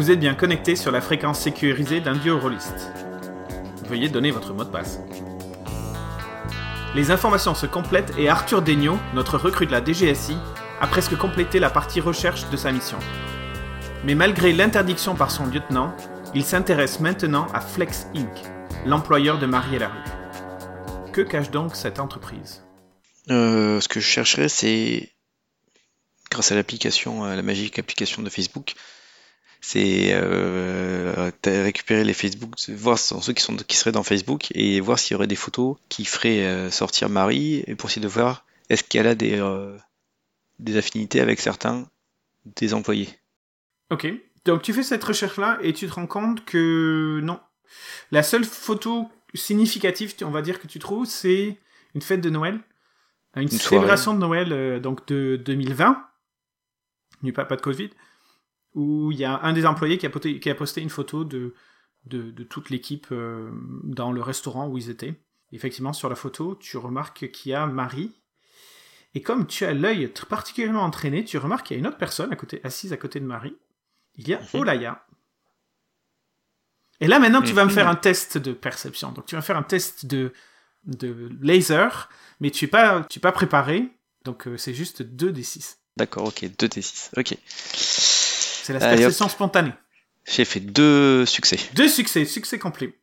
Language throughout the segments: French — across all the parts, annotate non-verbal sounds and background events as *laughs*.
Vous êtes bien connecté sur la fréquence sécurisée d'un duo rôliste. Veuillez donner votre mot de passe. Les informations se complètent et Arthur Degnaud, notre recrue de la DGSI, a presque complété la partie recherche de sa mission. Mais malgré l'interdiction par son lieutenant, il s'intéresse maintenant à Flex Inc., l'employeur de Marie et la rue. Que cache donc cette entreprise? Euh, ce que je chercherais, c'est grâce à l'application, à la magique application de Facebook, c'est euh, récupérer les Facebook, voir ceux qui sont qui seraient dans Facebook et voir s'il y aurait des photos qui feraient euh, sortir Marie et pour essayer de voir est-ce qu'elle a des euh, des affinités avec certains des employés. Ok. Donc tu fais cette recherche-là et tu te rends compte que non. La seule photo significative, on va dire, que tu trouves, c'est une fête de Noël. Une, célébration de Noël euh, donc de 2020. Il n'y a pas, pas de Covid. Où il y a un des employés qui a posté, qui a posté une photo de, de, de toute l'équipe euh, dans le restaurant où ils étaient. Effectivement, sur la photo, tu remarques qu'il y a Marie. Et comme tu as l'œil particulièrement entraîné, tu remarques qu'il y a une autre personne à côté, assise à côté de Marie. Il y a Mhm. Olaya. Et là, maintenant, tu vas me Mhm. faire un test de perception. Donc, tu vas faire un test de, de laser, mais tu n'es pas, tu es pas préparé. Donc, euh, c'est juste 2 des 6. D'accord, ok, 2 T6. Ok. C'est la hop. perception spontanée. J'ai fait deux succès. Deux succès, succès complet.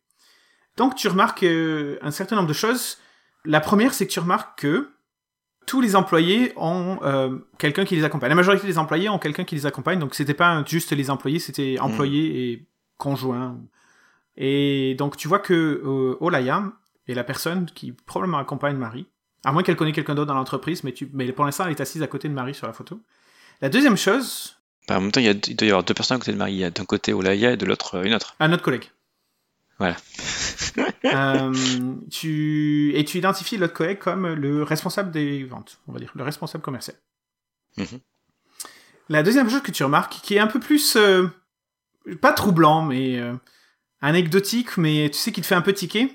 Donc tu remarques euh, un certain nombre de choses. La première, c'est que tu remarques que tous les employés ont euh, quelqu'un qui les accompagne. La majorité des employés ont quelqu'un qui les accompagne, donc c'était pas juste les employés, c'était employés et conjoints. Et donc tu vois que euh, Olaya est la personne qui probablement accompagne Marie, à moins qu'elle connaisse quelqu'un d'autre dans l'entreprise, mais, tu... mais pour l'instant elle est assise à côté de Marie sur la photo. La deuxième chose, En même temps, il, y a, il doit y avoir deux personnes à côté de Marie. Il y a d'un côté Olaya et de l'autre euh, une autre. un autre collègue. Voilà. *laughs* Euh, tu... Et tu identifies l'autre collègue comme le responsable des ventes, on va dire, le responsable commercial. Mhm. La deuxième chose que tu remarques, qui est un peu plus, euh, pas troublant, mais euh, anecdotique, mais tu sais qui te fait un peu tiquer,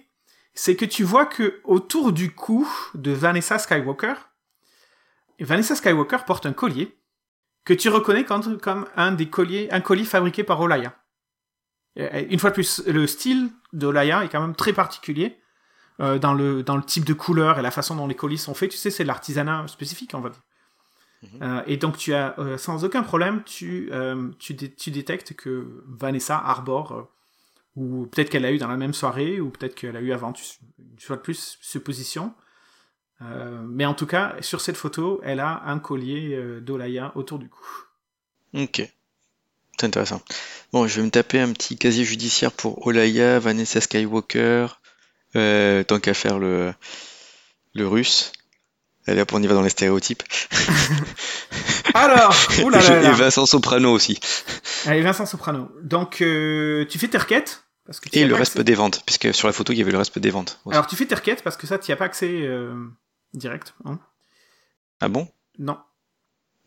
c'est que tu vois que autour du cou de Vanessa Skywalker, Vanessa Skywalker porte un collier que tu reconnais comme, comme un des colliers, un collier fabriqué par Olaya. Une fois de plus, le style d'Olaya est quand même très particulier euh, dans, le, dans le type de couleur et la façon dont les colis sont faits. Tu sais, c'est de l'artisanat spécifique, on va dire. Mhm. Euh, et donc, tu as, euh, sans aucun problème, tu, tu, dé- tu détectes que Vanessa arbore, ou peut-être qu'elle l'a eu dans la même soirée, ou peut-être qu'elle a eu avant, tu, une fois de plus, supposition. Euh, mais en tout cas, sur cette photo, elle a un collier euh, d'Olaya autour du cou. Ok. C'est intéressant. Bon, je vais me taper un petit casier judiciaire pour Olaya, Vanessa Skywalker, euh, tant qu'à faire le, le russe. Allez hop, on y va dans les stéréotypes. *laughs* Alors, *laughs* oulala. Et Vincent Soprano aussi. Allez, Vincent Soprano. Donc, euh, tu fais tes requêtes? Parce que Et le reste accès. des ventes, puisque sur la photo, il y avait le reste des ventes. aussi. Alors, tu fais tes requêtes parce que ça, tu n'y as pas accès euh, direct. hein. Ah bon? non.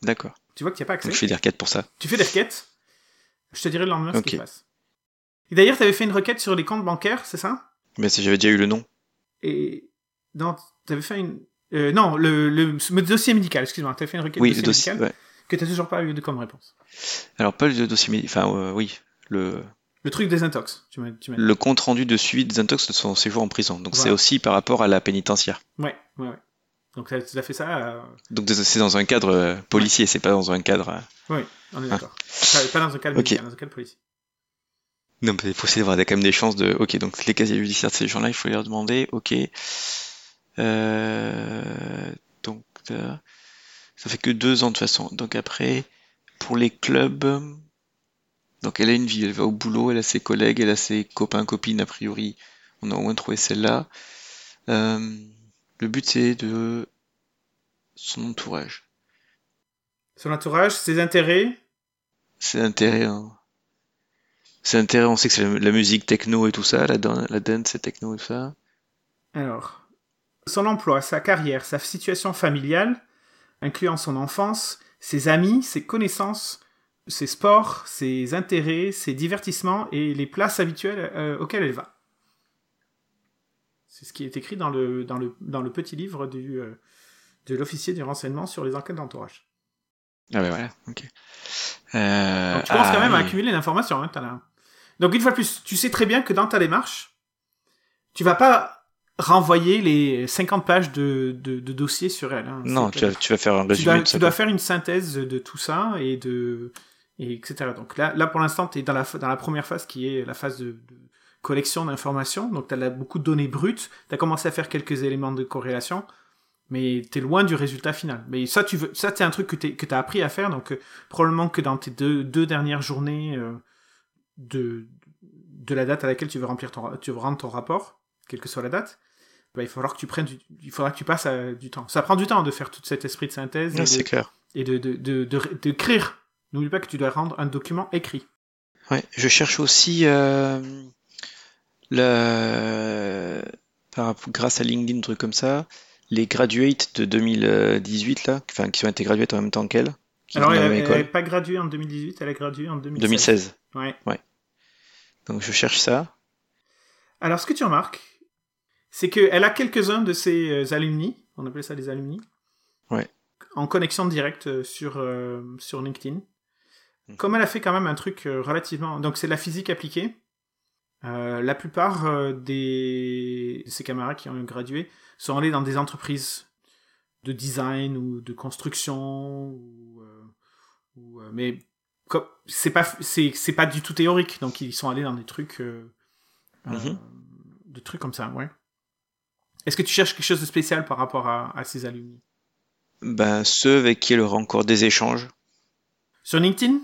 D'accord. Tu vois que tu n'y as pas accès? Donc je fais des requêtes pour ça. Tu fais des requêtes. Je te dirai le lendemain ce qui se passe. Et d'ailleurs, tu avais fait une requête sur les comptes bancaires, c'est ça? Mais si j'avais déjà eu le nom. Et. Non, tu avais fait une. euh, non, le, le, le dossier médical, excuse-moi. Tu avais fait une requête Oui, dossier le dossier. médical ouais. que tu n'as toujours pas eu de comme réponse. Alors pas le dossier médical. Enfin, euh, oui. Le, Le truc des intox. Tu tu le compte rendu de suivi des intox de son séjour en prison. Donc c'est aussi par rapport à la pénitentiaire. Ouais, ouais, ouais. Donc, tu as fait ça. euh, Donc c'est dans un cadre euh, policier, c'est pas dans un cadre. euh, Oui, on est d'accord. Pas, pas dans un cadre Ah. Ok. médical, dans un cadre policier. Non, mais il faut essayer d'avoir quand même des chances de. Ok, donc les casiers judiciaires de ces gens-là, il faut leur demander. Ok. Euh, donc, ça fait que deux ans de toute façon. Donc après, pour les clubs, donc elle a une vie, elle va au boulot, elle a ses collègues, elle a ses copains, copines, a priori. On a au moins trouvé celle-là. Euh, le but c'est de son entourage. Son entourage, ses intérêts. C'est intérêt. Hein. C'est intérêt, on sait que c'est la, la musique techno et tout ça, la, dan- la dance c'est techno et tout ça. Alors, son emploi, sa carrière, sa situation familiale, incluant son enfance, ses amis, ses connaissances, ses sports, ses intérêts, ses divertissements et les places habituelles euh, auxquelles elle va. C'est ce qui est écrit dans le, dans le, dans le petit livre du, euh, de l'officier du renseignement sur les enquêtes d'entourage. Ah bah voilà, ok. Euh, Donc tu commences quand ah, même à accumuler l'information. Hein, Donc une fois de plus, tu sais très bien que dans ta démarche, tu vas pas renvoyer les 50 pages de, de, de dossiers sur elle. hein. Non, tu vas, tu vas faire un tu résumé dois, de ça. tu dois faire une synthèse de tout ça et de et etc. Donc là, là pour l'instant, tu es dans la, dans la première phase qui est la phase de collection d'informations. Donc tu as beaucoup de données brutes. Tu as commencé à faire quelques éléments de corrélation, mais tu es loin du résultat final. Mais ça, tu veux, ça c'est un truc que tu as appris à faire. Donc euh, probablement que dans tes deux, deux dernières journées euh, de, de la date à laquelle tu veux remplir ton, tu veux rendre ton rapport, quelle que soit la date, bah, il faudra que tu prennes du, il faudra que tu passes à- du temps. Ça prend du temps de faire tout cet esprit de synthèse et Ouais, de- c'est clair. et de, de, de, de. N'oublie pas que tu dois rendre un document écrit. Ouais, je cherche aussi euh, le, grâce à LinkedIn, truc comme ça, les graduates de 2018 là, enfin qui ont été graduates en même temps qu'elle, Alors, elle école, pas graduée en 2018, elle a gradué en 2016. 2016. Ouais. Donc je cherche ça. Alors, ce que tu remarques, c'est qu'elle a quelques-uns de ses euh, alumni, on appelle ça des alumni, Ouais. en connexion directe euh, sur, euh, sur LinkedIn. Mhm. Comme elle a fait quand même un truc relativement... Donc, c'est la physique appliquée. Euh, la plupart euh, des... de ses camarades qui ont gradué sont allés dans des entreprises de design ou de construction ou, euh, ou, mais c'est pas c'est pas du tout théorique donc ils sont allés dans des trucs Mhm. de trucs comme ça ouais est-ce que tu cherches quelque chose de spécial par rapport à, à ces alumni? Ben ceux avec qui elle aura encore des échanges. sur LinkedIn?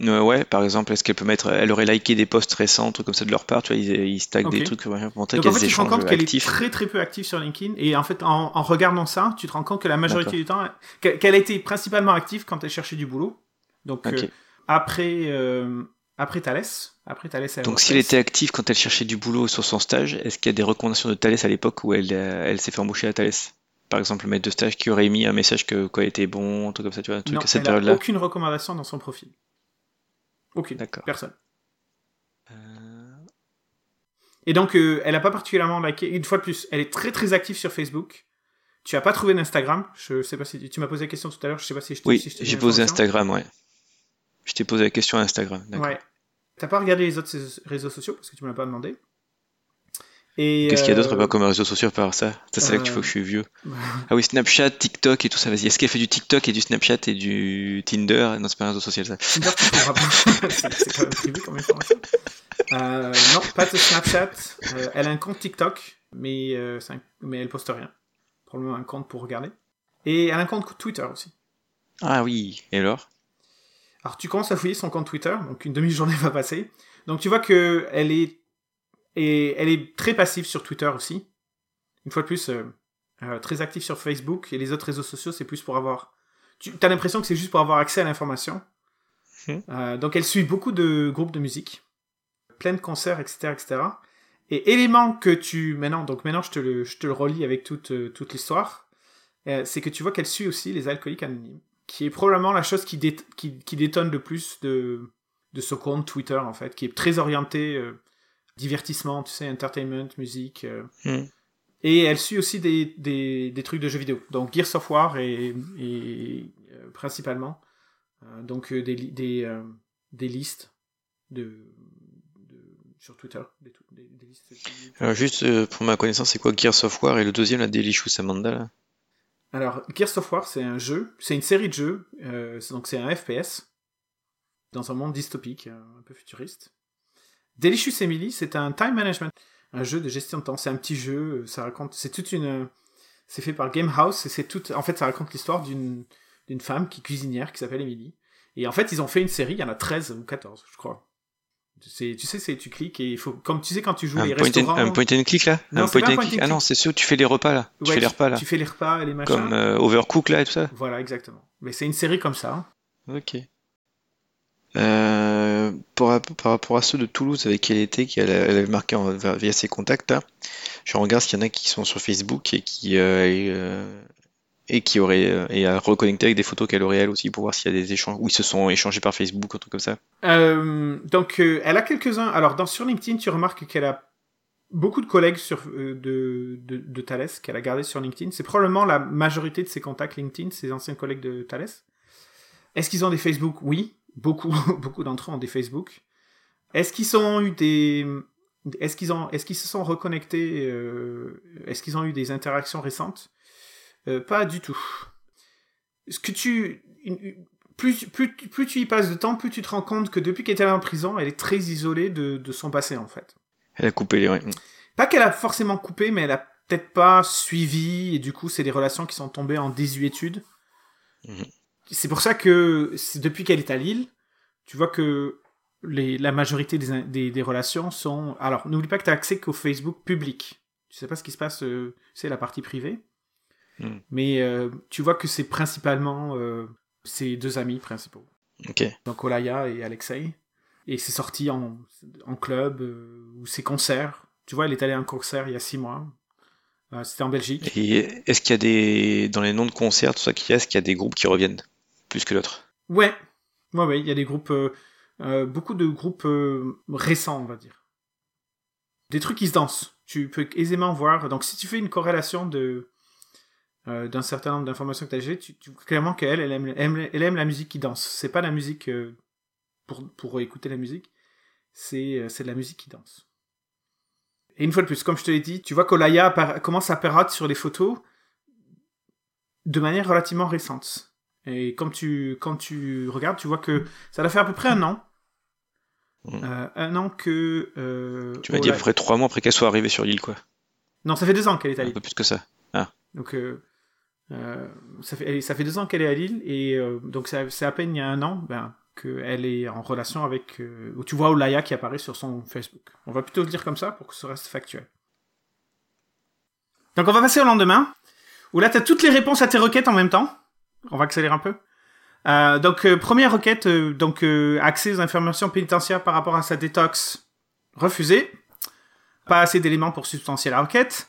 Euh, ouais, par exemple, est-ce qu'elle peut mettre, elle aurait liké des posts récents, trucs comme ça de leur part, tu vois, ils, ils des trucs pour montrer donc en fait tu te rends compte qu'elle est très très peu active sur LinkedIn et en fait en, en regardant ça tu te rends compte que la majorité du temps qu'elle a été principalement active quand elle cherchait du boulot. Donc euh, après euh, après Thales après Thales Donc si elle était active quand elle cherchait du boulot sur son stage, est-ce qu'il y a des recommandations de Thales à l'époque où elle, euh, elle s'est fait embaucher à Thales? Par exemple, le maître de stage qui aurait mis un message que quoi était bon, un truc comme ça, tu vois, un truc non à cette période-là. aucune recommandation dans son profil aucune D'accord. personne Euh, Et donc, euh, elle n'a pas particulièrement liké. Une fois de plus, elle est très très active sur Facebook. Tu as pas trouvé d'Instagram. Je sais pas si tu, tu m'as posé la question tout à l'heure. Je sais pas si je t'ai Oui, si j'ai posé. Instagram, ouais. Je t'ai posé la question à Instagram, d'accord. Ouais. T'as pas regardé les autres réseaux sociaux parce que tu me l'as pas demandé. Qu'est-ce qu'il y a euh, d'autre pas comme réseaux sociaux par ça? Ça, c'est là qu'il faut euh, que je suis vieux. Ah oui, Snapchat, TikTok et tout ça, vas-y. Est-ce qu'elle fait du TikTok et du Snapchat et du Tinder? Non, c'est pas un réseau social, ça. Tinder, tu *laughs* c'est quand même privé comme information. Euh, non, pas de Snapchat. Euh, elle a un compte TikTok, mais, euh, un- mais elle poste rien. Probablement un compte pour regarder. Et elle a un compte Twitter aussi. Ah oui, et alors? Alors tu commences à fouiller son compte Twitter, donc une demi-journée *laughs* va passer. Donc tu vois que elle est, et elle est très passive sur Twitter aussi. Une fois de plus, euh, euh, très active sur Facebook et les autres réseaux sociaux, c'est plus pour avoir. Tu as l'impression que c'est juste pour avoir accès à l'information. Mhm. Euh, donc elle suit beaucoup de groupes de musique, plein de concerts, etc., etc. Et élément que tu maintenant, donc maintenant je te le, je te le relis avec toute toute l'histoire, c'est que tu vois qu'elle suit aussi les alcooliques anonymes qui est probablement la chose qui, dé- qui, qui détonne le plus de, de ce compte Twitter, en fait, qui est très orienté divertissement, tu sais, entertainment, musique. euh. Hmm. Et elle suit aussi des, des, des trucs de jeux vidéo. Donc Gears of War et, et euh, principalement. Euh, donc euh, des, des, des listes de, de- sur Twitter. Des. Alors juste euh, pour ma connaissance, c'est quoi Gears of War et le deuxième, la Delicious Amanda là? Alors, Gears of War, c'est un jeu, c'est une série de jeux, euh, donc c'est un FPS, dans un monde dystopique, un peu futuriste. Delicious Emily, c'est un time management, un jeu de gestion de temps. C'est un petit jeu, ça raconte, c'est toute une, c'est fait par Game House et c'est tout, en fait, ça raconte l'histoire d'une d'une femme qui est cuisinière qui s'appelle Emily. Et en fait, ils ont fait une série, il y en a 13 ou 14, je crois. C'est, tu sais, c'est tu cliques et il faut, comme tu sais quand tu joues un les point, restaurants. and, un point and click là? Non, Un point and click and Ah non, click. c'est ceux tu fais les repas là. tu fais les repas là. Tu fais les repas et les machins. Comme euh, Overcook là et tout ça? Voilà, exactement. Mais c'est une série comme ça. Ok. Euh, par, rapp- par rapport à ceux de Toulouse avec qui elle était, qu'elle elle avait marqué via ses contacts je regarde s'il y en a qui sont sur Facebook et qui euh, et, euh, auraient euh, et avec des photos qu'elle aurait elle aussi pour voir s'il y a des échanges ou ils se sont échangés par Facebook un truc comme ça. Donc, elle a quelques-uns. Alors, dans, sur LinkedIn, tu remarques qu'elle a beaucoup de collègues sur, de, de Thales qu'elle a gardé sur LinkedIn. C'est probablement la majorité de ses contacts LinkedIn, ses anciens collègues de Thales. Est-ce qu'ils ont des Facebook? Oui. Beaucoup, *laughs* beaucoup d'entre eux ont des Facebook. Est-ce qu'ils ont eu des, est-ce qu'ils ont, est-ce qu'ils se sont reconnectés, euh, est-ce qu'ils ont eu des interactions récentes? Euh, Pas du tout. Ce que tu, plus, plus, plus tu y passes de temps, plus tu te rends compte que depuis qu'elle était en prison, elle est très isolée de, de son passé en fait. Elle a coupé les. Pas qu'elle a forcément coupé, mais elle a peut-être pas suivi et du coup c'est des relations qui sont tombées en désuétude. Mhm. C'est pour ça que depuis qu'elle est à Lille, tu vois que les, la majorité des, des, des relations sont... Alors, n'oublie pas que tu as accès qu'au Facebook public. Tu sais pas ce qui se passe, euh, c'est la partie privée. Mm. Mais euh, tu vois que c'est principalement euh, ses deux amis principaux. Donc Olaya et Alexei. Et c'est sorti en, en club euh, ou ses concerts. Tu vois, elle est allée à un concert il y a six mois. C'était en Belgique. Et est-ce qu'il y a des. Dans les noms de concerts, tout ça qu'il y a, est-ce qu'il y a des groupes qui reviennent? Plus que d'autres Ouais, ouais, ouais, il y a des groupes, euh, euh, beaucoup de groupes euh, récents, on va dire. Des trucs qui se dansent. Tu peux aisément voir. Donc, si tu fais une corrélation de d'un certain nombre d'informations que tu as tu, tu vois clairement qu'elle, elle aime, elle aime la musique qui danse. C'est pas la musique pour, écouter la musique, c'est de la musique qui danse. Et une fois de plus, comme je te l'ai dit, tu vois qu'Olaya commence à apparaître sur les photos de manière relativement récente. Et quand tu, quand tu regardes, tu vois que ça doit faire à peu près un an. Mm. Euh, un an que. euh, Tu m'as dit à peu près trois mois après qu'elle soit arrivée sur l'île, quoi. Non, ça fait deux ans qu'elle est à Un Lille. peu plus que ça. Donc, euh, ça, fait, ça fait deux ans qu'elle est à Lille, et donc c'est c'est à peine il y a un an ben, qu'elle est en relation avec. où tu vois Olaya qui apparaît sur son Facebook. On va plutôt le dire comme ça pour que ce reste factuel. Donc, on va passer au lendemain, où là, tu as toutes les réponses à tes requêtes en même temps. On va accélérer un peu. Euh, donc, euh, première requête, euh, donc accès aux informations pénitentiaires par rapport à sa détox, refusé. Pas assez d'éléments pour substantier la requête.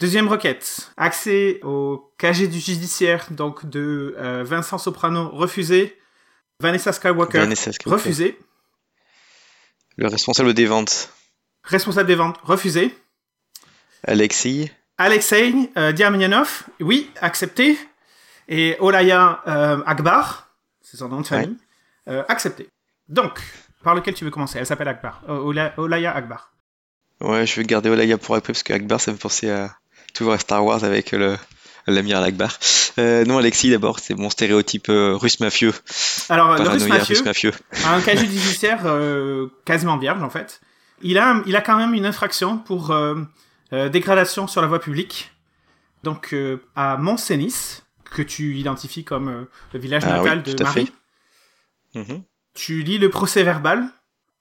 Deuxième requête, accès au KG du judiciaire, donc de Vincent Soprano, refusé. Vanessa Skywalker, Vanessa Skywalker. refusé. Le responsable des ventes, Responsable des ventes, refusé. Alexei euh, Diamyanov, oui, accepté. Et Olaya euh, Akbar, c'est son nom de famille, euh, accepté. Donc, par lequel tu veux commencer? Elle s'appelle Akbar. Euh, Ola- Olaya Akbar. Ouais, je vais garder Olaya pour après parce que Akbar, ça me fait penser à toujours à Star Wars avec le l'amiral Akbar. Euh, non, Alexis d'abord, c'est mon stéréotype russe mafieux, Alors, le russe mafieux, russe mafieux. un casier judiciaire euh, quasiment vierge en fait. Il a, il a quand même une infraction pour dégradation sur la voie publique. Donc euh, à Montcenis, que tu identifies comme euh, le village Ah natal oui, de Marie. Mhm. tu lis le procès verbal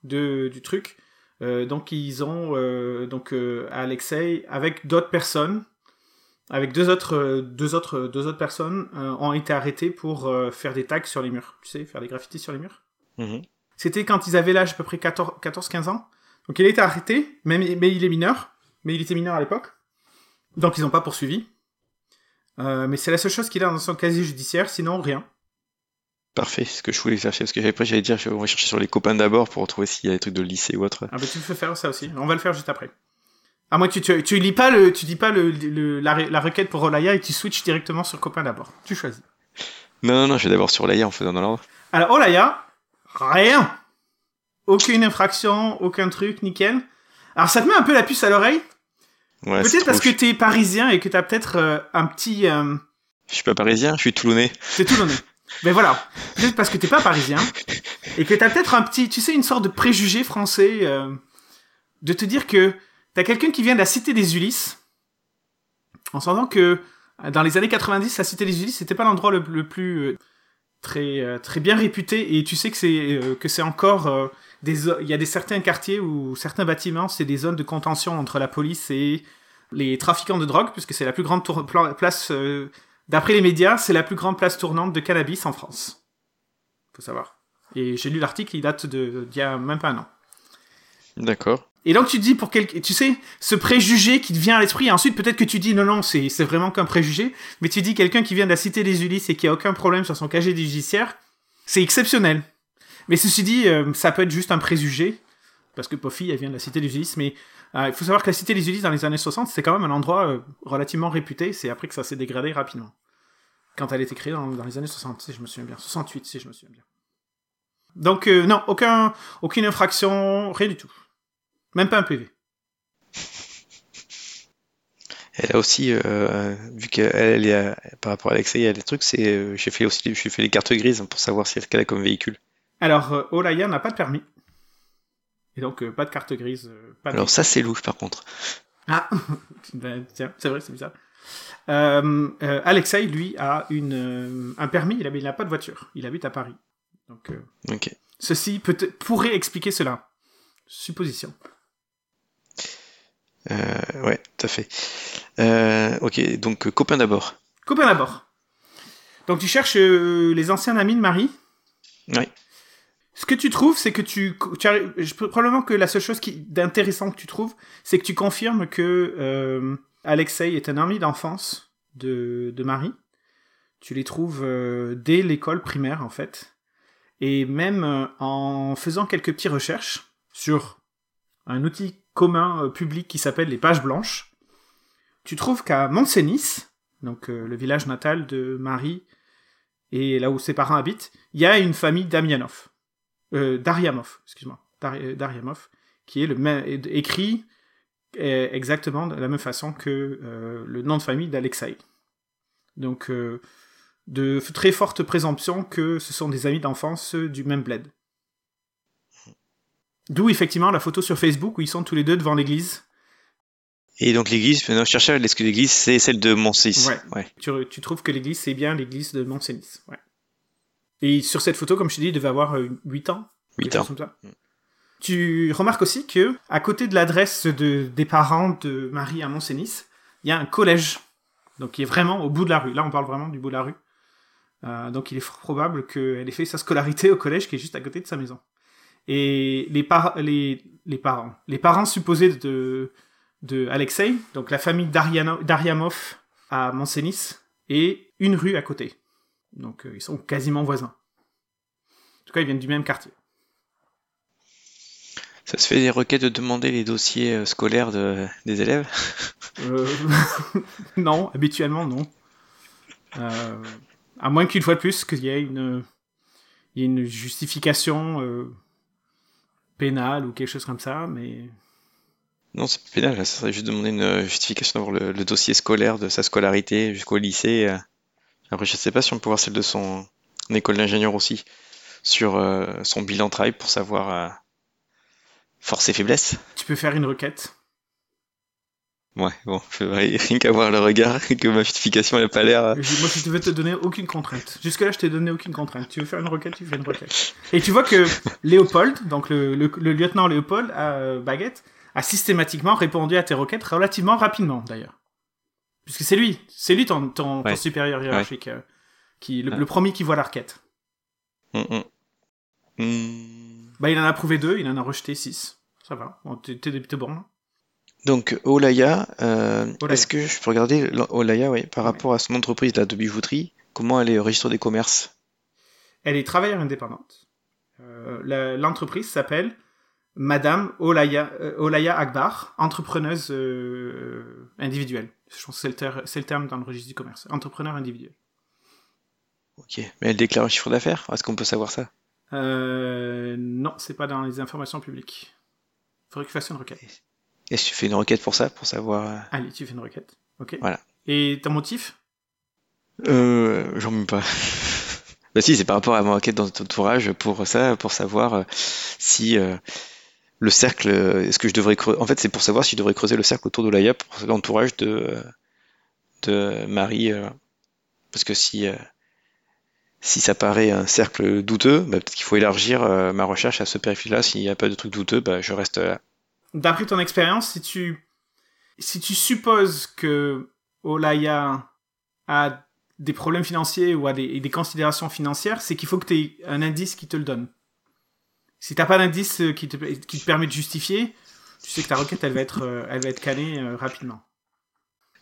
de, du truc. Euh, donc ils ont euh, donc euh, Alexei avec d'autres personnes, avec deux autres deux autres deux autres personnes ont été arrêtés pour faire des tags sur les murs. Tu sais, faire des graffitis sur les murs. Mhm. C'était quand ils avaient l'âge à peu près 14-15 ans. Donc il a été arrêté, même, mais il est mineur. Mais il était mineur à l'époque. Donc ils n'ont pas poursuivi. Euh, mais c'est la seule chose qu'il a dans son casier judiciaire, sinon rien. Parfait, ce que je voulais chercher parce que après j'allais dire on va chercher sur les copains d'abord pour retrouver s'il y a des trucs de lycée ou autre. Ah bah tu peux faire ça aussi. On va le faire juste après. À moins que tu, tu, tu lis pas le, tu dis pas le, le- la, re- la requête pour Olaya et tu switches directement sur copain d'abord. Tu choisis. Non, non, non, je vais d'abord sur Olaya en faisant dans l'ordre. Alors Olaya, rien. Aucune infraction, aucun truc, nickel. Alors ça te met un peu la puce à l'oreille. Ouais, Peut-être parce que trop- t'es parisien et que t'as peut-être euh, un petit... euh, je suis pas parisien, je suis toulonnais. C'est Toulonnais. Mais voilà. Peut-être parce que t'es pas parisien. Et que t'as peut-être un petit, tu sais, une sorte de préjugé français euh, de te dire que t'as quelqu'un qui vient de la cité des Ulysses. En sentant que dans les années 90, la cité des Ulysses, c'était pas l'endroit le, le plus euh, très euh, très bien réputé. Et tu sais que c'est que c'est encore des, il y a des certains quartiers ou certains bâtiments, c'est des zones de contention entre la police et les trafiquants de drogue, puisque c'est la plus grande tour- place euh, D'après les médias, c'est la plus grande place tournante de cannabis en France. Faut savoir. Et j'ai lu l'article, il date d'il y a même pas un an. D'accord. Et donc tu te dis pour quel, tu sais, ce préjugé qui te vient à l'esprit, et ensuite peut-être que tu dis non non, c'est c'est vraiment qu'un préjugé, mais tu dis quelqu'un qui vient de la cité des Ulysses et qui a aucun problème sur son casier judiciaire, c'est exceptionnel. Mais ceci dit, euh, ça peut être juste un préjugé, parce que Poffy, elle vient de la cité des Ulysses, mais euh, il faut savoir que la cité des Ulysses dans les années 60, c'était quand même un endroit euh, relativement réputé, c'est après que ça s'est dégradé rapidement. Quand elle a été créée dans, les années 60, si je me souviens bien. 68, si je me souviens bien. Donc, non, aucun, aucune infraction, rien du tout. Même pas un PV. Elle a aussi, vu qu'elle est par rapport à Alexei, il y a des trucs, c'est, j'ai fait aussi, j'ai fait les cartes grises pour savoir si elle a comme véhicule. Alors, euh, Olaya n'a pas de permis. Et donc, euh, pas de carte grise. euh, pas de- Alors ça, c'est louche par contre. Ah, *laughs* Ben, tiens, c'est vrai, c'est bizarre. Euh, euh, Alexei, lui, a une, euh, un permis, il n'a pas de voiture. Il habite à Paris. Donc, ceci peut pourrait expliquer cela. Supposition. Ouais, tout à fait. Ok, donc copain d'abord. Copain d'abord. Donc, tu cherches les anciens amis de Marie? Ouais. Ce que tu trouves, c'est que tu, tu je probablement que la seule chose d'intéressant que tu trouves, c'est que tu confirmes que euh, Alexei est un ami d'enfance de, de Marie. Tu les trouves euh, dès l'école primaire en fait, et même euh, en faisant quelques petites recherches sur un outil commun euh, public qui s'appelle les pages blanches, tu trouves qu'à Montcenis, donc euh, le village natal de Marie et là où ses parents habitent, il y a une famille Damianov euh, Dariamov, excuse-moi, Dar- euh, qui est le même, é- écrit euh, exactement de la même façon que euh, le nom de famille d'Alexei. Donc, euh, de très fortes présomptions que ce sont des amis d'enfance du même bled. D'où effectivement la photo sur Facebook où ils sont tous les deux devant l'église. Et donc l'église, maintenant je cherchais, est-ce que l'église c'est celle de Moncis Ouais. ouais. Tu, trouves que l'église, c'est bien l'église de Montcenis. Ouais. Et sur cette photo, comme je te dis, il devait avoir euh, 8 ans. Huit quelque ans. chose comme ça. Tu remarques aussi que, à côté de l'adresse de, des parents de Marie à Montcenis, il y a un collège. Donc, qui est vraiment au bout de la rue. Là, on parle vraiment du bout de la rue. Euh, donc, il est fort probable qu'elle ait fait sa scolarité au collège qui est juste à côté de sa maison. Et les, par les, les parents, les parents supposés de, de Alexei, donc la famille Dariamov à Montcenis, et une rue à côté. Donc, euh, ils sont quasiment voisins. En tout cas, ils viennent du même quartier. Ça se fait des requêtes de demander les dossiers euh, scolaires de, des élèves? Euh, *laughs* non, habituellement non. Euh, à moins qu'une fois de plus qu'il y ait une, il y ait une justification euh, pénale ou quelque chose comme ça, mais Non, c'est pas pénal, ça serait juste demander une justification d'avoir le, le dossier scolaire de sa scolarité jusqu'au lycée. Après, je sais pas si on peut voir celle de son école d'ingénieur aussi, sur euh, son bilan de travail pour savoir euh, force et faiblesse. tu peux faire une requête? Ouais, bon, *laughs* rien qu'à voir le regard, *laughs* que ma justification elle a pas l'air. euh, Moi, je ne vais te donner aucune contrainte. Jusque-là, je t'ai donné aucune contrainte. Tu veux faire une requête, tu fais une requête. Et tu vois que *laughs* Léopold, donc le, le- le lieutenant Léopold à euh, Baguette, a systématiquement répondu à tes requêtes relativement rapidement, d'ailleurs. Puisque c'est lui, c'est lui ton, ton, ton Ouais. supérieur hiérarchique, euh, qui, le, Ouais. le premier qui voit la requête. hum, hum. Hum. Bah, il en a approuvé deux, il en a rejeté six. Ça va, bon, t'es t'es- t'es bon. hein. Donc, Olaya, euh, Olaya. est-ce que je peux regarder Olaya, oui, par rapport à son entreprise là, de bijouterie, comment elle est au registre des commerces? Elle est travailleur indépendante. Euh, la- L'entreprise s'appelle Madame Olaya, Olaya Akbar, entrepreneuse individuelle. Je pense que c'est le, ter- c'est le terme dans le registre du commerce. Entrepreneur individuel. Ok, mais elle déclare un chiffre d'affaires? Est-ce qu'on peut savoir ça? Euh, non, c'est pas dans les informations publiques. Faudrait que tu fasses une requête. Est-ce que tu fais une requête pour ça, pour savoir? euh, Allez, tu fais une requête. Ok. Voilà. Et ton motif Euh, j'en mets pas. *laughs* Bah si, c'est par rapport à ma requête dans ton entourage pour ça, pour savoir euh, si euh, le cercle, euh, est-ce que je devrais creuser, en fait c'est pour savoir si je devrais creuser le cercle autour d'Olaya pour l'entourage de, euh, de Marie, euh, parce que si, si ça paraît un cercle douteux, bah, peut-être qu'il faut élargir ma recherche à ce périphérie-là, s'il n'y a pas de truc douteux, bah, je reste là. D'après ton expérience, si tu, si tu supposes que Olaya a des problèmes financiers ou a des, des considérations financières, c'est qu'il faut que tu aies un indice qui te le donne. Si t'as pas d'indice euh, qui te, qui te permet de justifier, tu sais que ta requête, elle va être, euh, elle va être calée euh, rapidement.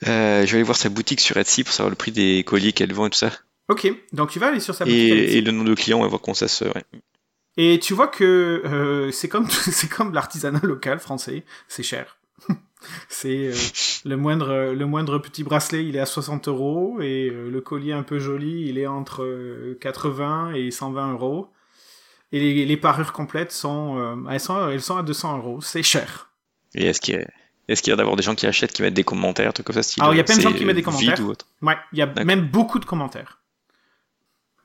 Euh, je vais aller voir sa boutique sur Etsy pour savoir le prix des colliers qu'elle vend et tout ça. Ok, donc tu vas aller sur sa boutique. Et, et le nom de client, on va voir comment ça se... ouais. Et tu vois que euh, c'est comme *laughs* c'est comme l'artisanat local français, c'est cher. *laughs* c'est euh, le moindre le moindre petit bracelet, il est à 60 euros et le collier un peu joli, il est entre euh, 80 et 120 euros. Et les, les parures complètes sont, euh, elles sont, elles sont à 200 euros. C'est cher. Et est-ce qu'il y a, est-ce qu'il y a d'avoir des gens qui achètent, qui mettent des commentaires, trucs comme ça style, Alors, il y a plein de gens c'est qui mettent des commentaires. ou autre Ouais, il y a même beaucoup de commentaires.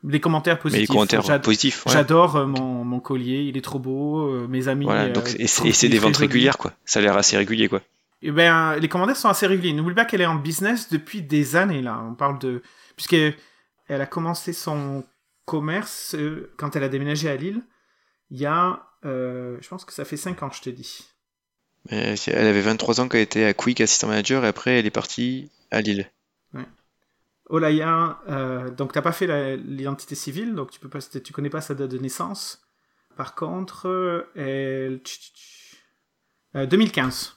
Des commentaires Mais positifs. les commentaires positifs, ouais. J'adore euh, mon, mon collier, il est trop beau, euh, mes amis. Voilà, euh, donc, et c'est des ventes régulières, quoi. Ça a l'air assez régulier, quoi. Eh ben, les commentaires sont assez réguliers. N'oublie pas qu'elle est en business depuis des années, là. On parle de... Puisque elle a commencé son commerce euh, quand elle a déménagé à Lille. Il y a... euh, je pense que ça fait 5 ans, je te dis. Mais elle avait 23 ans quand elle était à Quick Assistant Manager et après elle est partie à Lille. Olaya, euh, donc t'as pas fait l'identité civile, donc tu peux pas, tu connais pas sa date de naissance. Par contre, elle... tch, tch, tch. Euh, 2015.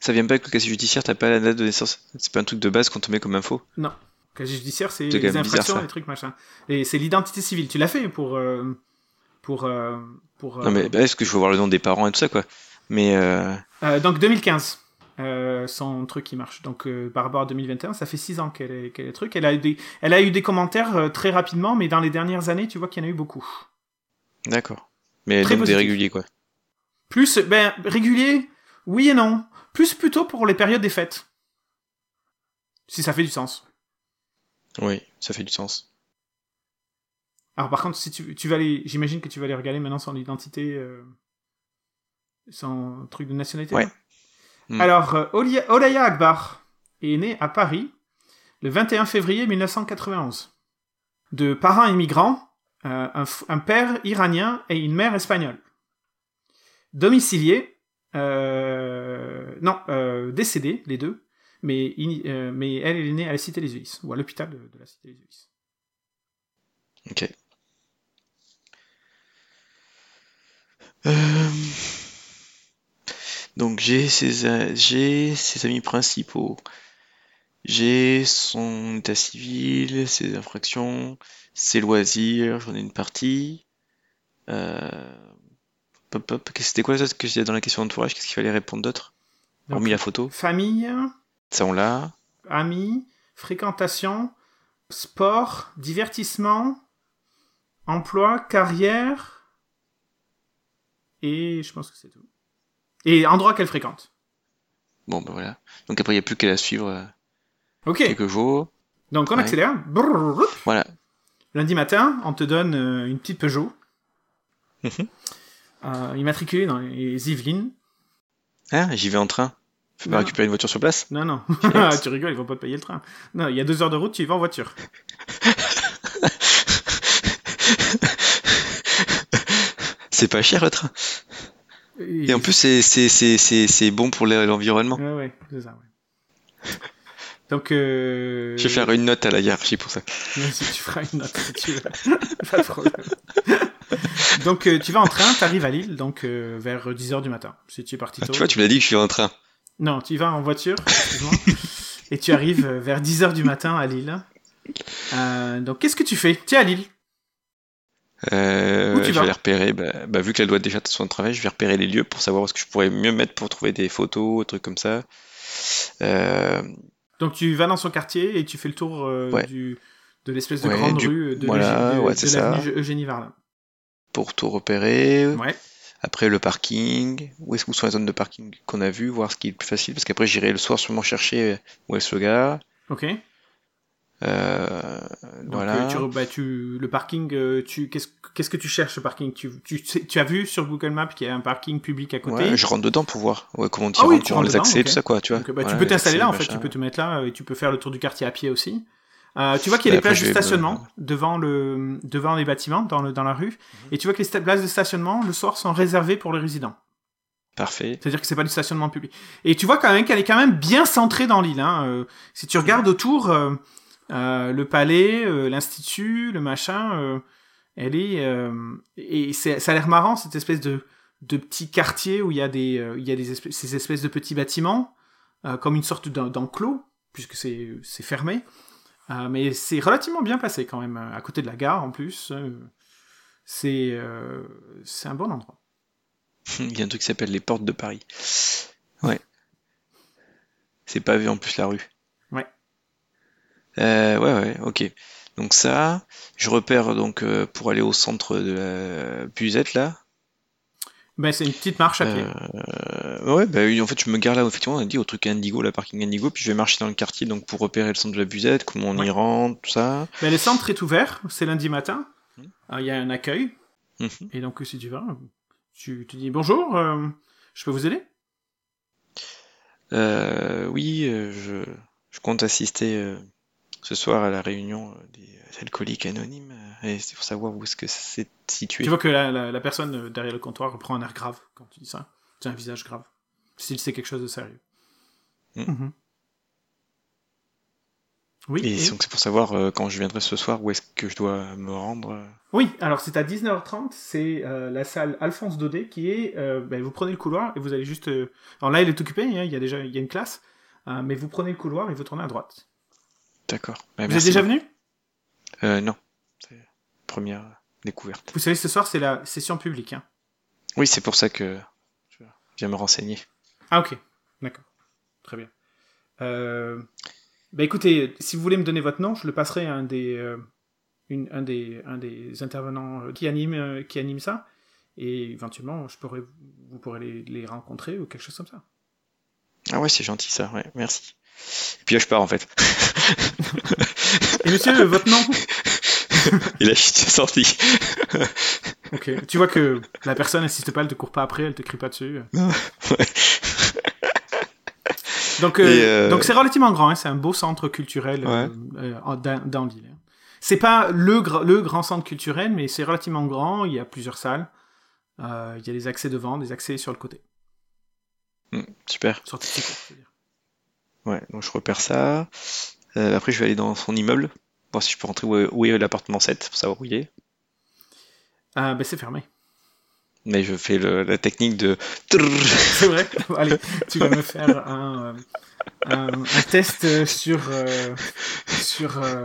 Ça vient pas avec le casier judiciaire, t'as pas la date de naissance. C'est pas un truc de base qu'on te met comme info? Non. Casier judiciaire, c'est les bizarre, infractions, les trucs machin. Et c'est l'identité civile. Tu l'as fait pour euh, pour euh, pour. Non euh, mais bah, est-ce que je veux voir le nom des parents et tout ça, quoi? Mais donc 2015. Euh, son truc qui marche. Donc euh, par rapport à 2021, ça fait 6 ans qu'elle est, qu'elle est truc. Elle a eu des, elle a eu des commentaires euh, très rapidement, mais dans les dernières années, tu vois qu'il y en a eu beaucoup. d'accord. Mais Très donc des positif. réguliers, quoi. Plus, ben, régulier, oui et non. Plus plutôt pour les périodes des fêtes. Si ça fait du sens. Oui, ça fait du sens. Alors par contre, si tu, tu vas j'imagine que tu vas aller regarder maintenant son identité, euh, son truc de nationalité. Ouais. Hmm. Alors, euh, Olaya Akbar est née à Paris le 21 février 1991. De parents immigrants, euh, un, père iranien et une mère espagnole. Domicilié, euh, non, décédé, les deux, mais, euh, mais elle, elle est née à la Cité des Ulysses, ou à l'hôpital de, de la Cité des Ulysses. Ok. Euh, Donc j'ai ses, a- j'ai ses amis principaux. J'ai son état civil, ses infractions, ses loisirs, j'en ai une partie. Euh... Pop, pop. Qu'est-ce- C'était quoi ça que c'était dans la question d'entourage? Qu'est-ce qu'il fallait répondre d'autre? Hormis la photo? Famille, On l'a. amis, fréquentation, sport, divertissement, emploi, carrière, et je pense que c'est tout. Et endroit qu'elle fréquente. Bon ben voilà. Donc après il n'y a plus qu'à la suivre euh, Ok, quelques jours. donc on Ouais. accélère. Brrr. Voilà. Lundi matin, on te donne euh, une petite Peugeot, Mhm. euh, immatriculée dans les Yvelines. Hein, j'y vais en train. Faut pas récupérer une voiture sur place? Non, non, *laughs* tu rigoles, ils vont pas te payer le train. Non, il y a deux heures de route, tu y vas en voiture. *laughs* C'est pas cher le train. Et en plus, c'est, c'est, c'est, c'est, c'est bon pour l'e- l'environnement. Ouais, ouais, c'est ça, ouais. Donc, euh... Je vais faire une note à la hiérarchie pour ça. Vas-y, tu feras une note si tu veux. *laughs* Pas de problème. donc, euh, tu vas en train, tu arrives à Lille, donc euh, vers 10h du matin. Si tu es parti Ah, tôt. tu vois, tu me l'as dit que je suis en train. Non, tu y vas en voiture, excuse-moi. *laughs* et tu arrives euh, vers 10h du matin à Lille. Euh, donc, qu'est-ce que tu fais? Tu es à Lille. Euh, Où tu je vas? vais les repérer. Bah, bah, vu qu'elle doit déjà de son travail, je vais repérer les lieux pour savoir où est-ce que je pourrais mieux mettre pour trouver des photos, des trucs comme ça. Euh, Donc, tu vas dans son quartier et tu fais le tour euh, Ouais. du, de l'espèce de Ouais, grande du- rue de, voilà, de- ouais, de c'est ça. l'avenue Eugénie Varlin. pour tout repérer. Après le parking, où est-ce sont les zones de parking qu'on a vues, voir ce qui est le plus facile, parce qu'après j'irai le soir sûrement chercher où est-ce le gars. Ok. Euh, Donc, voilà. euh, tu, bah, tu, le parking, euh, tu, qu'est-ce, qu'est-ce que tu cherches, ce parking? Tu, tu, sais- tu as vu sur Google Maps qu'il y a un parking public à côté? Ouais, je rentre dedans pour voir ouais, comment tu Ah oui, rentres, tu rentres les dedans, accès, ok. tout ça quoi, tu vois. Donc, bah, Voilà, tu peux t'installer là, en fait, machin. tu peux te mettre là et tu peux faire le tour du quartier à pied aussi. Euh, tu vois qu'il y a des places de stationnement devant, le, devant les bâtiments, dans, le, dans la rue, et tu vois que les places de stationnement, le soir, sont réservées pour les résidents. Parfait. C'est-à-dire que c'est pas du stationnement public. Et tu vois quand même qu'elle est quand même bien centrée dans l'île. Hein. Euh, si tu regardes autour, euh, euh, le palais, euh, l'institut, le machin, euh, elle est euh, et c'est, ça a l'air marrant cette espèce de de petit quartier où il y a des il y a des espèces, ces espèces de petits bâtiments euh, comme une sorte d'en- d'enclos puisque c'est c'est fermé. Euh, mais c'est relativement bien placé quand même à côté de la gare en plus. Euh, c'est euh, c'est un bon endroit. *laughs* Il y a un truc qui s'appelle les portes de Paris. Ouais. C'est pas vu en plus la rue. Ouais. Euh, ouais, ouais, ok. Donc ça, je repère donc euh, pour aller au centre de la Buzette là. Ben, c'est une petite marche à pied. Euh, ouais, oui, en fait, je me gare là, effectivement, on a dit au truc Indigo, la parking Indigo, puis je vais marcher dans le quartier donc pour repérer le centre de la Buzette, comment on y rentre, tout ça. Ben, le centre est ouvert, c'est lundi matin. Mhm. Alors, Il y a un accueil. Mhm. Et donc, si tu vas, tu te dis bonjour, euh, je peux vous aider? Euh, oui, euh, je, je compte assister euh, ce soir à la réunion euh, des alcooliques anonymes, euh, et c'est pour savoir où est-ce que c'est situé. Tu vois que la, la- la personne euh, derrière le comptoir reprend un air grave quand tu dis ça. C'est un visage grave. S'il sait quelque chose de sérieux. Mhm. Mhm. Oui, Et et- donc c'est pour savoir euh, quand je viendrai ce soir où est-ce que je dois me rendre. euh. oui, alors c'est à 19h30, c'est euh, la salle Alphonse Daudet qui est... euh, ben, vous prenez le couloir et vous allez juste... euh, alors là, il est occupé, hein, il y a déjà il y a une classe, euh, mais vous prenez le couloir et vous tournez à droite. D'accord. Bah, vous êtes déjà venu? Euh, non, première découverte. Vous savez, ce soir, c'est la session publique. Hein. Oui, c'est pour ça que je viens me renseigner. Ah ok, d'accord. Très bien. Euh... Bah écoutez, si vous voulez me donner votre nom, je le passerai à un des, euh, une- un des, un des intervenants qui anime, euh, qui anime ça. Et éventuellement, je pourrais, vous pourrez les, les rencontrer ou quelque chose comme ça. Ah ouais, c'est gentil ça, ouais, merci. Et puis là, je pars en fait. Et monsieur, votre nom là, je suis sorti. Ok. Tu vois que la personne n'insiste pas, elle te court pas après, elle te crie pas dessus. Ouais. Donc, euh, euh, donc c'est relativement grand, hein, c'est un beau centre culturel euh, euh, dans, dans l'île. C'est pas le, gra- le grand centre culturel, mais c'est relativement grand. Il y a plusieurs salles. Euh, il y a des accès devant, des accès sur le côté. Hmm, super. Sortie de secours. Ouais, donc je repère ça. Euh, après, je vais aller dans son immeuble, voir si je peux rentrer où est, l'appartement 7, pour savoir où il est. Ah, ben c'est fermé. Mais je fais le- la technique de. *laughs* C'est vrai. Allez, tu vas me faire un, euh, un, un test sur euh, sur euh,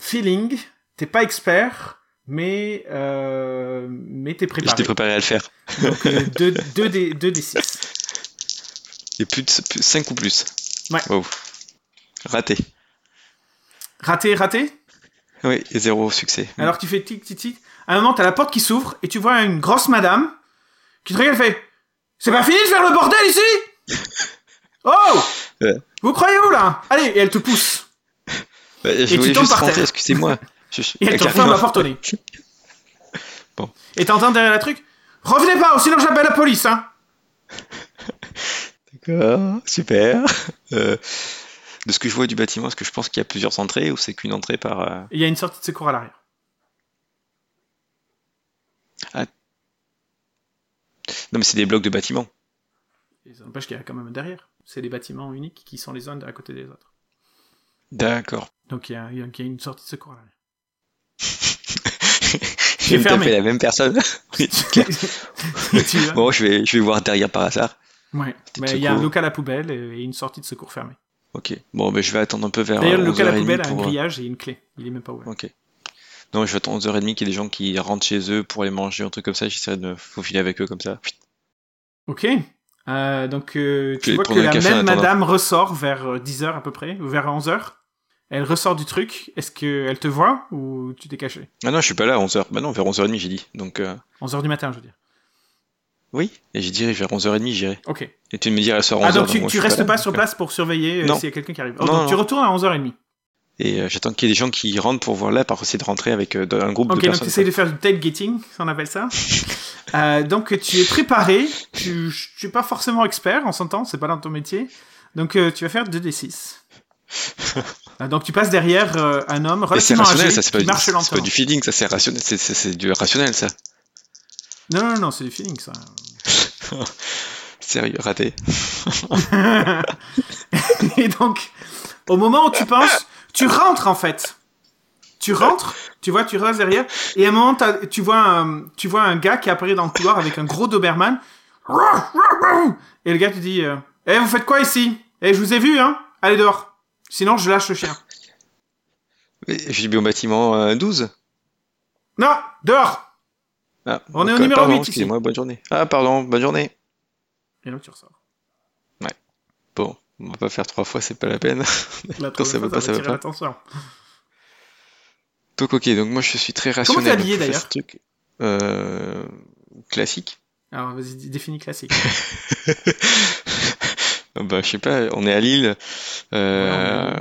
feeling. T'es pas expert, mais euh, mais t'es préparé. J'étais préparé à le faire. Donc 2 des 2 des 6. Et plus de 5 ou plus. Ouais. Wow. Raté. Raté, raté? Oui, et zéro succès. Alors tu fais tic tic tic. À un moment, t'as la porte qui s'ouvre et tu vois une grosse madame qui te regarde et fait C'est pas fini de faire le bordel ici? *laughs* Oh Ouais. Vous croyez où là? Allez, et elle te pousse. Bah, je tu tombes par terre. excusez-moi. *laughs* Je- Et elle te referme la porte au nez. *laughs* Bon. Et t'entends derrière la truc Revenez pas, sinon j'appelle la police, hein D'accord, super. *laughs* Euh, de ce que je vois du bâtiment, est-ce que je pense qu'il y a plusieurs entrées ou c'est qu'une entrée par. euh, Il y a une sortie de secours à l'arrière. Non, mais c'est des blocs de bâtiments. Ça n'empêche qu'il y a quand même derrière. C'est des bâtiments uniques qui sont les uns à côté des autres. D'accord. Donc il y a, il y il une sortie de secours à l'arrière. *laughs* J'ai fermé. la même personne. *laughs* Oui. Tu Bon, je vais, je vais voir derrière par hasard. Ouais. Mais il y a un local à poubelle et une sortie de secours fermée. Ok. Bon, ben je vais attendre un peu vers D'ailleurs, le local à 11h30 poubelle a un euh, grillage et une clé. Il est même pas ouvert. Ok. Non, je vais attendre 11h30 qu'il y ait des gens qui rentrent chez eux pour aller manger, un truc comme ça. J'essaierai de me faufiler avec eux comme ça. Ok. Euh, donc, euh, tu vois que la même madame ressort vers 10h à peu près, ou vers 11h. Elle ressort du truc. Est-ce qu'elle te voit ou tu t'es caché? Ah non, je suis pas là à 11h. Bah non, vers 11h30 j'ai dit. Donc, euh, 11h du matin, je veux dire. Oui. Et j'ai dit vers 11h30 j'irai. Ok. Et tu me dire elle sort 11h. Ah, donc tu, tu restes pas donc, sur place pour surveiller euh, s'il y a quelqu'un qui arrive. Oh, Non, donc non, tu non. retournes à 11h30. Et euh, j'attends qu'il y ait des gens qui rentrent pour voir là, par essayer de rentrer avec euh, un groupe Ok, de donc personnes. tu essayes de faire du tailgating, on appelle ça. *laughs* Euh, donc tu es préparé, tu, tu es pas forcément expert, on s'entend, c'est pas dans ton métier. Donc tu vas faire 2d6. *laughs* Euh, donc tu passes derrière un homme relativement rationnel, âgé ça, c'est pas, qui du- marche c'est pas lentement. du feeling, ça, rationnel, c'est du rationnel, ça. Non, non, non, c'est du feeling ça. *laughs* Sérieux, raté. *laughs* Et donc, au moment où tu penses, tu rentres en fait. Tu rentres, tu vois, tu restes derrière, et à un moment, tu vois, un, tu vois un gars qui apparaît dans le couloir avec un gros Doberman. Et le gars te dit euh, Eh, vous faites quoi ici? Eh, je vous ai vu, hein Allez dehors. Sinon, je lâche le chien. J'ai bien au bâtiment euh, 12. Non, dehors Ah, On est au euh, numéro pardon, 8 ici. Excusez-moi, bonne journée. Ah, pardon, bonne journée. Et donc, tu ressors. Bon, on va pas faire trois fois, c'est pas la peine. *laughs* La Quand ça troisième va fois, pas, ça va attirer pas. l'attention. Donc ok, donc moi je suis très Comment rationnel. t'es habillé, d'ailleurs ce truc, euh, Classique. Alors, vas-y, dé- définis classique. *laughs* Bah je sais pas, on est à Lille. Euh,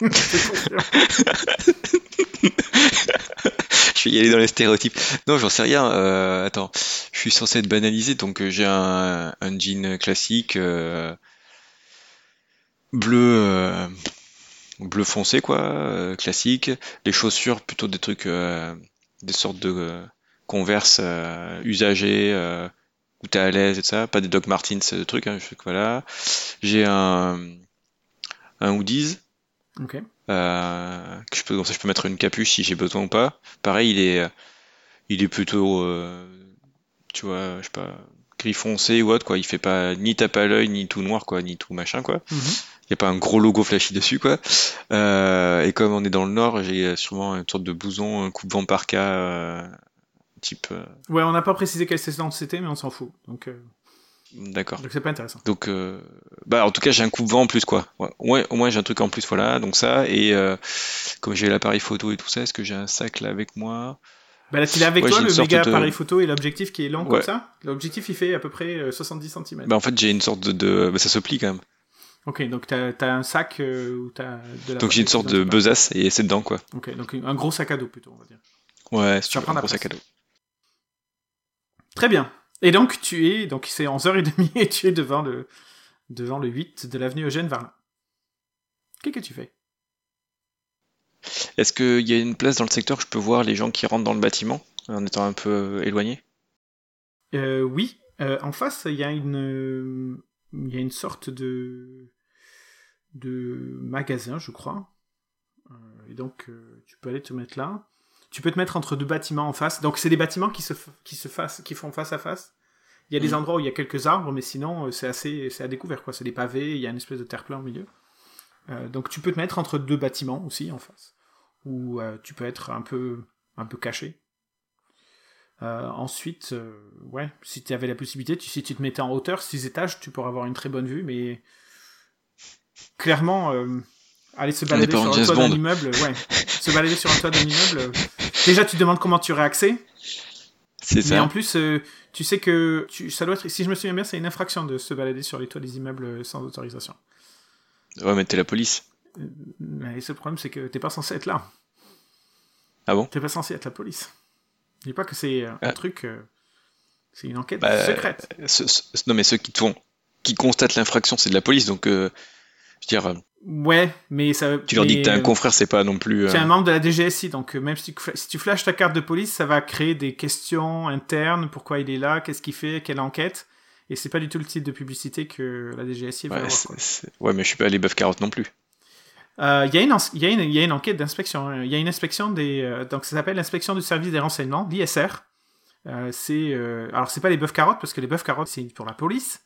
Ouais. *laughs* Je vais y aller dans les stéréotypes. Non, j'en sais rien. Euh, attends, je suis censé être banalisé, donc euh, j'ai un, jean classique euh, bleu, euh, bleu foncé quoi, euh, classique. Les chaussures plutôt des trucs, euh, des sortes de Converse usagés euh, où t'es à l'aise et tout ça. Pas des Doc Martens, de trucs. Hein, je voilà. J'ai un un hoodies. Ok. Euh, que je peux, comme ça, je peux mettre une capuche si j'ai besoin ou pas. Pareil, il est, il est plutôt, euh, tu vois, je sais pas, gris foncé ou autre, quoi. Il fait pas ni tape à l'œil, ni tout noir, quoi, ni tout machin, quoi. Mhm. Il y a pas un gros logo flashy dessus, quoi. Euh, et comme on est dans le nord, j'ai sûrement une sorte de blouson, un coupe-vent parka, euh, type, euh, Ouais, on n'a pas précisé quelle saison c'était, mais on s'en fout. Donc, euh, d'accord. donc c'est pas intéressant. Donc, euh, bah, en tout cas, j'ai un coupe-vent en plus, quoi. Ouais, au moins, j'ai un truc en plus, voilà. Donc ça, et euh, comme j'ai l'appareil photo et tout ça, est-ce que j'ai un sac là avec moi? Bah là, tu l'as avec Ouais, toi, le méga de- appareil photo et l'objectif qui est long comme ça? L'objectif, il fait à peu près euh, 70 cm. Bah, en fait, j'ai une sorte de, de... bah, ça se plie quand même. Ok, donc t'as as un sac euh, où t'as de la Donc j'ai une sorte de besace et c'est dedans, quoi. Ok, donc un gros sac à dos plutôt, on va dire. Ouais, Tu prendre un gros sac à dos. Très bien. Et donc tu es, donc c'est 11h30 *laughs* et tu es devant le, devant le 8 de l'avenue Eugène Varlin. Qu'est-ce que tu fais? Est-ce qu'il y a une place dans le secteur où je peux voir les gens qui rentrent dans le bâtiment en étant un peu euh, éloigné? Euh, Oui, euh, en face, il y a une, il y a une sorte de, de magasin, je crois. Et donc, tu peux aller te mettre là. Tu peux te mettre entre deux bâtiments en face. Donc, c'est des bâtiments qui se, qui se qui font face à face. Il y a des Mhm. endroits où il y a quelques arbres, mais sinon, euh, c'est assez, c'est à découvert, quoi. C'est des pavés, il y a une espèce de terre-plein au milieu. Euh, donc, tu peux te mettre entre deux bâtiments aussi en face. Ou euh, tu peux être un peu, un peu caché. Euh, ensuite, ouais, si tu avais la possibilité, tu, si tu te mettais en hauteur, 6 étages, tu pourrais avoir une très bonne vue, mais clairement, aller se balader sur le toit d'un immeuble, ouais, *laughs* se balader sur un toit d'un immeuble, déjà tu te demandes comment tu aurais accès, C'est mais ça. en plus, euh, tu sais que tu, ça doit être, si je me souviens bien, c'est une infraction de se balader sur les toits des immeubles euh, sans autorisation. Ouais, mais t'es la police. Euh, Mais ce problème, c'est que t'es pas censé être là. Ah bon? T'es pas censé être la police. Dis pas que c'est un Ah. truc, euh, c'est une enquête Bah, secrète. Ce- ce- non, mais ceux qui te font, qui constatent l'infraction, c'est de la police, donc, euh, je veux dire, Ouais, mais ça. tu leur dis que t'es un euh, confrère, c'est pas non plus. euh, C'est un membre de la DGSI, donc euh, même si tu, si tu flashes ta carte de police, ça va créer des questions internes, pourquoi il est là, qu'est-ce qu'il fait, quelle enquête, et c'est pas du tout le type de publicité que la DGSI va ouais, avoir. quoi. ouais, mais je suis pas allé bœuf carotte non plus. Euh, Il y, a une y, y a enquête d'inspection, hein. il y a une inspection des... euh, donc ça s'appelle l'inspection du service des renseignements, l'ISR. Euh, c'est... euh, alors c'est pas les bœufs carottes, parce que les bœufs carottes c'est pour la police.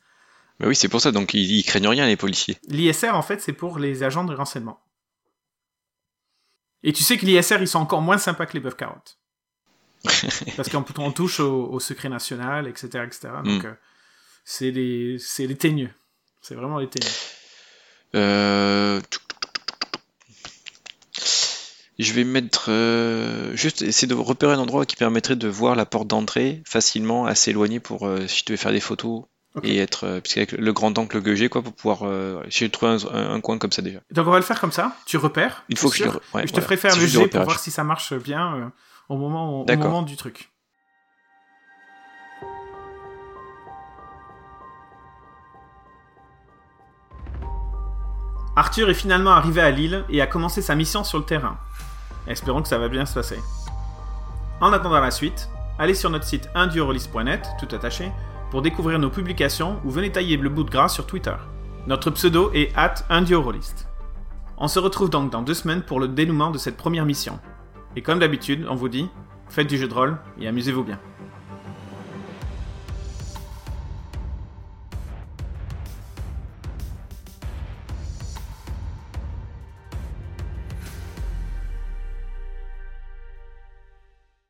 Bah oui, c'est pour ça, donc ils, ils craignent rien, les policiers. L'ISR en fait c'est pour les agents de renseignement. Et tu sais que l'ISR ils sont encore moins sympas que les bœufs carottes. *laughs* Parce qu'on on touche au, au secret national, etc. etc. Donc Mm. euh, c'est les, c'est les teigneux. C'est vraiment les teigneux. Euh... Je vais mettre euh, juste essayer de repérer un endroit qui permettrait de voir la porte d'entrée facilement, assez éloigné pour si je devais faire des photos Et être euh, puisqu'avec le grand angle que j'ai quoi pour pouvoir euh, j'ai trouvé un, un- un coin comme ça déjà. Donc on va le faire comme ça. Tu repères. Une fois que je, ouais, je te ferai faire le jet pour voir si ça marche bien euh, au, moment, au moment du truc. Arthur est finalement arrivé à Lille et a commencé sa mission sur le terrain. Espérons que ça va bien se passer. En attendant la suite, allez sur notre site indiorolist.net, tout attaché, pour découvrir nos publications ou venez tailler le bout de gras sur Twitter. Notre pseudo est at indiorolist. On se retrouve donc dans deux semaines pour le dénouement de cette première mission. Et comme d'habitude, on vous dit, faites du jeu de rôle et amusez-vous bien.